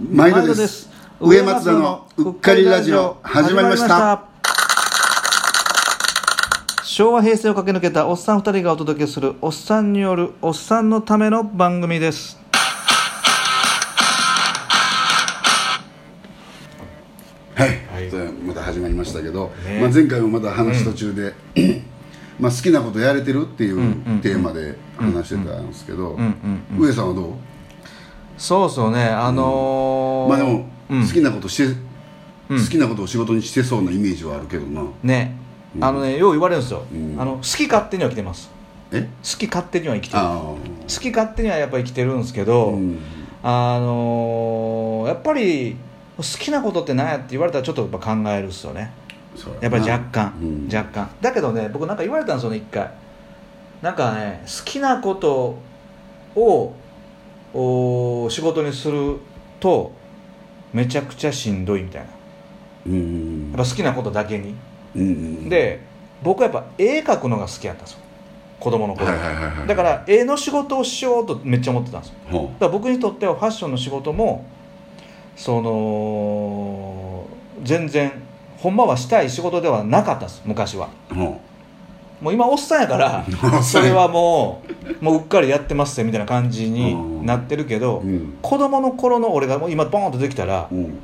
毎度です。上松田のうっかりラジオ始まりました。昭和平成を駆け抜けたおっさん2人がお届けするおっさんによるおっさんのための番組です。はい、はい。じゃあまた始まりましたけど、ね。まあ、前回もまた話途中で、まあ好きなことやれてるっていうテーマで話してたんですけど、うん。うん。上さんはどう、そうそうね。あのーまあでも、うん。好きなことして、うん。好きなことを仕事にしてそうなイメージはあるけどな。ね。あのねよう言われるんですよ、うん。あの好き勝手には生きてます。え？好き勝手には生きてる。あ好き勝手にはやっぱ生きてるんですけど、あのーやっぱり好きなことって何やって言われたらちょっとやっぱ考えるっすよね。やっぱり若干、うん。若干。だけどね僕なんか言われたんですよね一回。なんかね好きなことをお仕事にするとめちゃくちゃしんどいみたいな。うん。やっぱ好きなことだけに。で僕はやっぱ絵描くのが好きやったんですよ。子供の頃、はいはいだから絵の仕事をしようとめっちゃ思ってたんですよ。ほだから僕にとってはファッションの仕事もその全然ほんまはしたい仕事ではなかったです昔は。もう今おっさんやから それはもうもううっかりやってますよみたいな感じになってるけど、ううん。子供の頃の俺がもう今ボーンとできたらうん。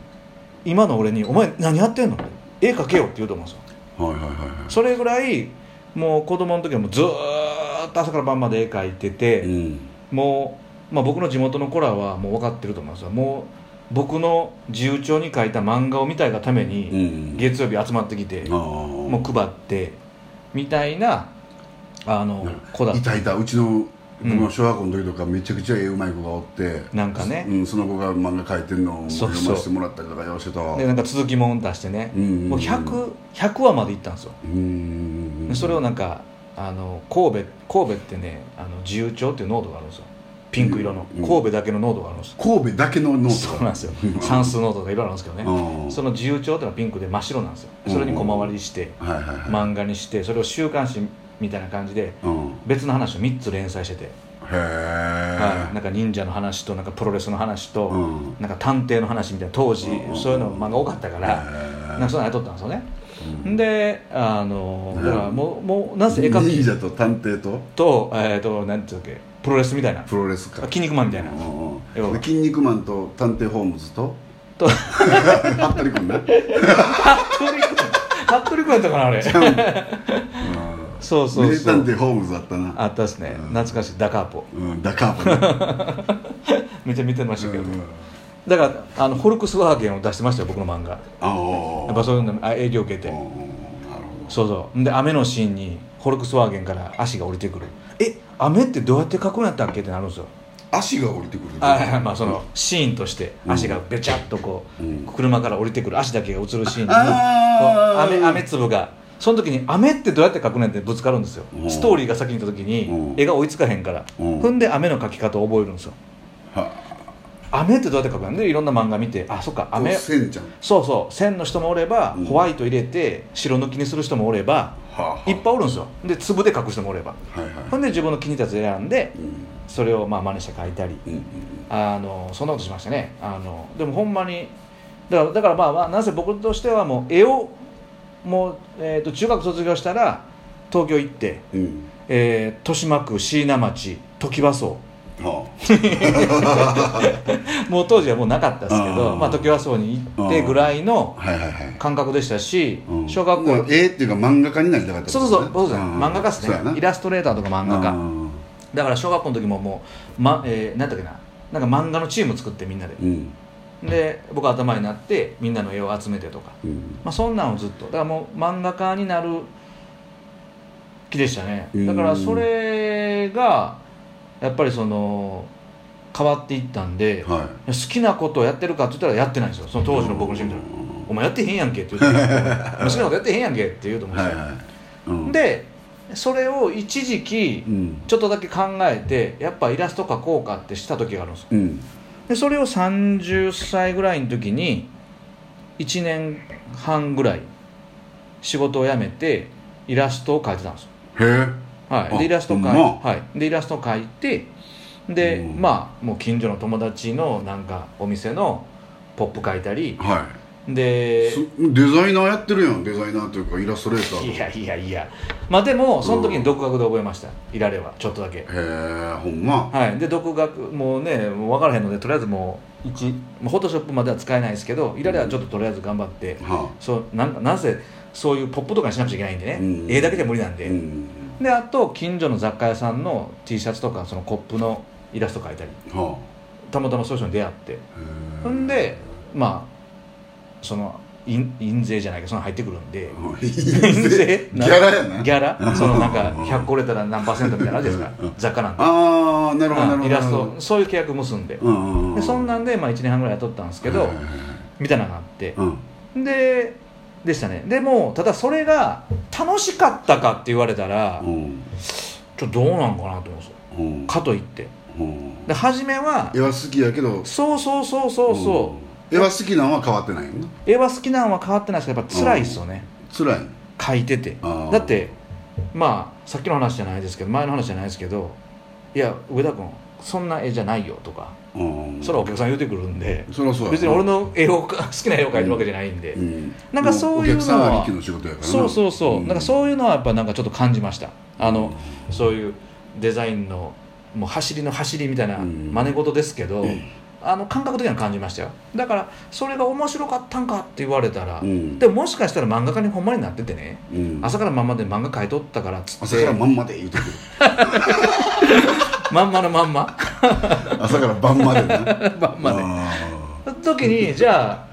今の俺に「お前何やってんの?」絵描けよ」って言うと思うんですよ。はいはいはいはい。それぐらいもう子供の時はもうずーっと朝から晩まで絵描いてて、うん。もう、まあ、僕の地元の子らはもう分かってると思いますよ。もう僕の自由帳に書いた漫画を見たいがためうにん。月曜日集まってきて、もう配ってみたいなあの子だっいたたいた。うちの僕の小学校の時とかめちゃくちゃ絵うまい子がおってなんかね。うん、その子が漫画描いてるのを読ませてもらったりとかようしてたでなんか続きもん出してね、うんうんうん。もう 100, 100話までいったんですよ、うんでそれをなんかあの神戸神戸ってねあの自由帳っていうノートがあるんですよ。ピンク色の、うん神戸だけのノートがあるんですよ、神戸だけのノートそうなんですよ。算数ノートとかいろいろあるんですけどね、うん。その自由帳っていうのはピンクで真っ白なんですよ。それにコマ割りして、はいはいはい、漫画にしてそれを週刊誌みたいな感じでうん、へ別の話を3つ連載してて、え、はい、なんか忍者の話となんかプロレスの話と、うん。なんか探偵の話みたいな当時うんそういうの漫画多かったから、なんかそういうのやっとったんですよね、うん。であのうんだからもうもうなぜ絵描き忍者と探偵と？と,、えー、となんていうっけプロレスみたいな。プロレスか。筋肉マンみたいな、筋肉マンと探偵ホームズと？と服部君ね、服部君 服部君やったかなあれ そうそう名そう。探偵ホームズだったな。あったですね、うん。懐かしい。ダカーポ。うん、ダカーポね。めっちゃ見てましたけど、うん。だからあのフォルクスワーゲンを出してましたよ僕の漫画。ああ。やっぱそういうのあ営業受けて。そうそう。で雨のシーンにフォルクスワーゲンから足が降りてくる。え雨ってどうやって描くんやったっけってなるんですよ。ど足が降りてくるあまあそのシーンとしてうん。足がべちゃっとこう、うん。車から降りてくる足だけが映るシーンに雨雨粒がその時に雨ってどうやって描くねんってぶつかるんですよ。うん。ストーリーが先に行った時にうん。絵が追いつかへんから。うん。ふんで雨の描き方を覚えるんですよ。は。雨ってどうやって描くのでいろんな漫画見てあそっかあ雨。せんちゃん。そうそう。線の人もおれば、うん。ホワイト入れて白抜きにする人もおればはあいっぱいおるんですよ。で粒で描く人もおれば。はいはい。ほんで自分の気に入ったやつ選んでうん。それをまあ真似して描いたり。うんうんあのそんなことしましたね。あのでもほんまにだからだからまあまあなぜ僕としてはもう絵をもう、えー、と中学卒業したら東京行って、うん。えー豊島区椎名町トキワ荘。は もう当時はもうなかったですけどまあ、トキワ荘に行ってぐらいのあはいはいはい。感覚でしたし、うん。小学校だから絵っていうか漫画家になりたかったそうそうそうそう漫画家ですね。イラストレーターとか漫画家。うん。だから小学校の時ももう、まえー、何だっけな。なんか漫画のチーム作ってみんなで。うんで僕は頭になってみんなの絵を集めてとか、うん。まあ、そんなんをずっと。だからもう漫画家になる気でしたね。うん。だからそれがやっぱりその変わっていったんで、は好きなことをやってるかって言ったらやってないんですよ。その当時の僕の人見たら「お前やってへんやんけ」って言うと思う お前好きなことやってへんやんけ」って言うと思うんですよ、いはいはい。うん。でそれを一時期うん。ちょっとだけ考えてやっぱイラスト描こうかってした時があるんですよ。うんでそれを30歳ぐらいの時に1年半ぐらい仕事を辞めてイラストを描いてたんですよ。へえ。はい、あでイラスト描い,、ほんま。はい、でイラスト描いてで、うん。まあもう近所の友達のなんかお店のポップ書いたりはでいすデザイナーやってるやんデザイナーというかイラストレーターいやいやいや。まあでもその時に独学で覚えました。いられはちょっとだけ。へえほんま。はい。で独学もうねもう分からへんのでとりあえずもう1フォトショップまでは使えないですけどいられはちょっととりあえず頑張ってはそうななぜそういうポップとかにしなくちゃいけないんでね、うん。絵だけじゃ無理なんで、うん。であと近所の雑貨屋さんの T シャツとかそのコップのイラスト描いたり。はたまたまそういう人に出会って。んでまあその印印税じゃないけどその入ってくるんで。ギ印税？ギャラやな。ギャラ？そのなんか100個売れたら何パーセントみたいなですか。雑貨なんでああなるほどなるほど。イラストそういう契約結んで。でそんなんで、まあ、1年半ぐらい雇ったんですけどみたいなのがあって。うん。ででしたね。でもただそれが楽しかったかって言われたらうん。ちょっとどうなんかなと思うんですよ。うん。かといって。うん。で初めは絵は好きやけど。そうそうそうそうそう。うん絵は好きなんは変わってないよな絵は好きなのは変わってないですけどやっぱ辛いですよね。辛い書いてて。だってまあさっきの話じゃないですけど前の話じゃないですけどいや上田君そんな絵じゃないよとかうん。それはお客さん言うてくるんでそそう別に俺の絵を好きな絵を描いてるわけじゃないんで、うん。なんかそういうのはお客さんありきの仕事やからな。そうそうそう、んなんかそういうのはやっぱなんかちょっと感じました。あの、うん。そういうデザインのもう走りの走りみたいなうん。真似事ですけど、うんあの感覚的には感じましたよ。だからそれが面白かったんかって言われたら、うん。でももしかしたら漫画家にほんまになっててねうん。朝からまんまで漫画描いとったからっつって。朝からまんまで言うてくる。まんまのまんま。朝から晩までな。まんまで時にじゃあ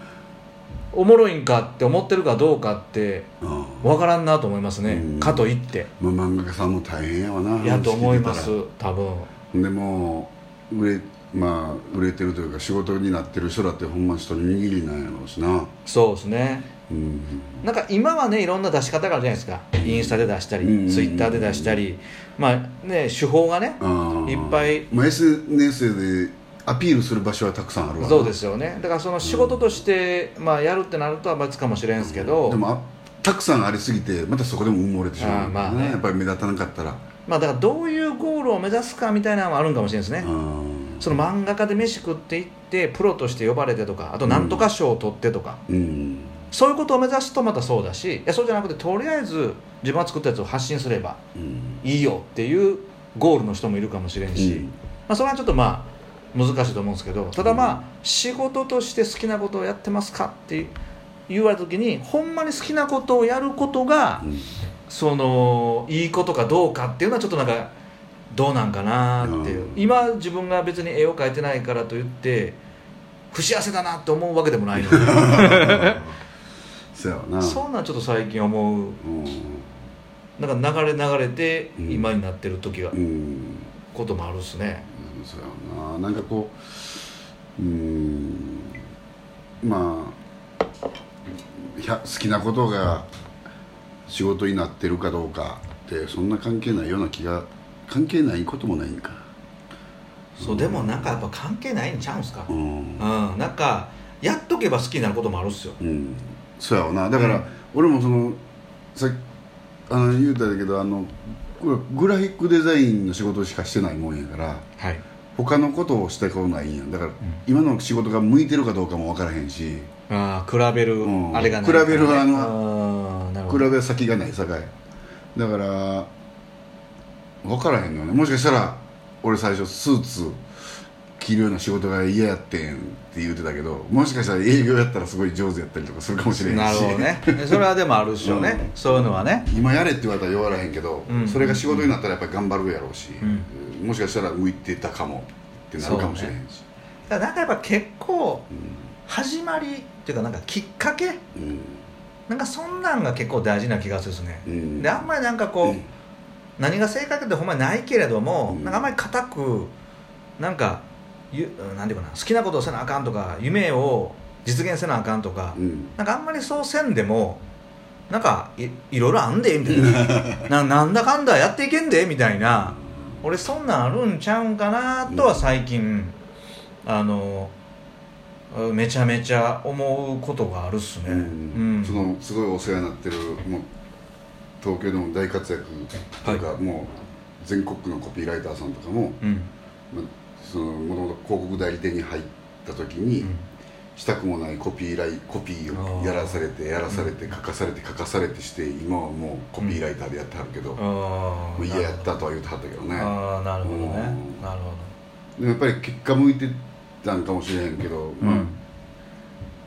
おもろいんかって思ってるかどうかって分からんなと思いますね、うん。かといって。まあ漫画家さんも大変やわなやと思いま話す多分。でも売れまあ売れてるというか仕事になってる人だってほんま一握りなんやろうしな。そうですね。うん。なんか今はねいろんな出し方があるじゃないですか。インスタで出したり、うんツイッターで出したり。まあね手法がねいっぱい。まあ SNS でアピールする場所はたくさんあるわな。そうですよね。だからその仕事として、まあ、やるってなるとは別かもしれんすけど、でもあたくさんありすぎてまたそこでも埋もれてしまうあーまあね。やっぱり目立たなかったら。まあだからどういうゴールを目指すかみたいなのはあるんかもしれないですね、うんその漫画家で飯食っていってプロとして呼ばれてとかあとなんとか賞を取ってとか、うん。そういうことを目指すとまたそうだしいやそうじゃなくてとりあえず自分が作ったやつを発信すればうん。いいよっていうゴールの人もいるかもしれんし、うん。まあ、それはちょっとまあ難しいと思うんですけどただまあ仕事として好きなことをやってますかって言われた時にほんまに好きなことをやることがうん。そのいいことかどうかっていうのはちょっとなんかどうなんかなっていう、うん。今自分が別に絵を描いてないからといって不幸せだなって思うわけでもないので そうやわな。そんなんちょっと最近思う。うん。なんか流れ流れてうん。今になってる時が、うん。こともあるっすね。そうやわな。なんかこううん。まあ好きなことが仕事になってるかどうかってそんな関係ないような気が関係ないこともないんか。そうでもなんかやっぱ関係ないんちゃうんすか？ううん、んなんかやっとけば好きになることもあるっすよ。うん。そうやわな。だから、うん。俺もそのさあの言うたけどあのこれグラフィックデザインの仕事しかしてないもんやからはい。他のことをしたことないんやだから、今の仕事が向いてるかどうかも分からへんし。ああ比べる、うん。あれがないね。比べるあの比べ先がないさかいだから分からへんのよね。もしかしたら俺最初スーツ着るような仕事が嫌やってんって言うてたけどもしかしたら営業やったらすごい上手やったりとかするかもしれへんし。なるほどね。それはでもあるでしょうね、うん。そういうのはね。今やれって言われたら弱らへんけど、うん。それが仕事になったらやっぱり頑張るやろうし、うん。もしかしたら向いてたかもってなるかもしれへんし。だからなんかやっぱ結構始まりっていうかなんかきっかけうん。なんかそんなんが結構大事な気がするですね、うん。であんまりなんかこう、うん何が正確ってほんまにないけれども、うん。なんかあんまり固くなんかゆなんていうかな好きなことをせなあかんとか夢を実現せなあかんとか、うん。なんかあんまりそうせんでもなんかいいろいろあんでみたいな。ななんだかんだやっていけんでみたいな。俺そんなんあるんちゃうんかなとは最近、あのうんめちゃめちゃ思うことがあるっすね、うん。そのすごいお世話になってるもう東京でも大活躍というか、もう全国区のコピーライターさんとかも、うん。まあそのもともと広告代理店に入った時に、したくもないコピーライコピーをやらされてやらされて書かされて書かされてして今はもうコピーライターでやってはるけど、う嫌やったとは言ってはったけどね。ああなるほどね。うん。なるほでもやっぱり結果向いてたんかもしれへんけど、どまあ、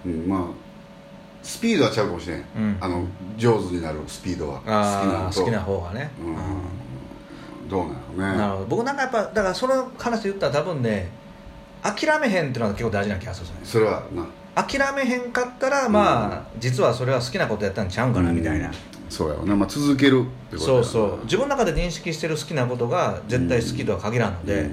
うんまあスピードはちゃうかもしれん、うん。あの上手になるスピードは。好きな好きな方がね。うん。どうなのね。なるほど。僕なんかやっぱだからその話で言ったら多分ね諦めへんっていうのが結構大事な気がするんですよねそれはな。諦めへんかったらまあ、実はそれは好きなことやったんちゃうんかなみたいな、うんそうやろな、まあ、続けるってことそうそう。自分の中で認識してる好きなことが絶対好きとは限らんので、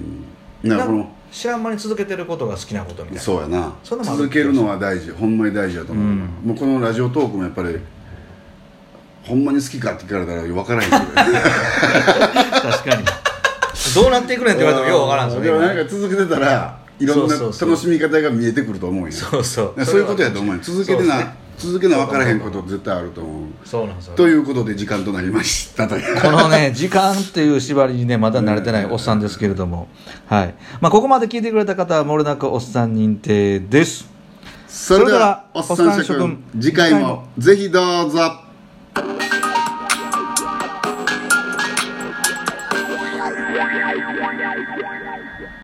うん、なこの知らん間に続けてることが好きなことみたいな。そうやな。そ続けるのは大事。ほんまに大事だと思う、うん。もうこのラジオトークもやっぱりほんまに好きかって聞かれたら分からへんけど。確かに。どうなっていくねんって言われてもようわからんすよねでもなんか続けてたらいろんな楽しみ方が見えてくると思うよ。そうそう。そういうことやと思うよ。続けてな、続けな分からへんこと絶対あると思う。そうなんですよということで時間となりましたという。このね、時間っていう縛りにね、まだ慣れてないおっさんですけれども、はい。まあ、ここまで聞いてくれた方は、もれなくおっさん認定です。それではそれではおっさん諸君次回も。ぜひどうぞ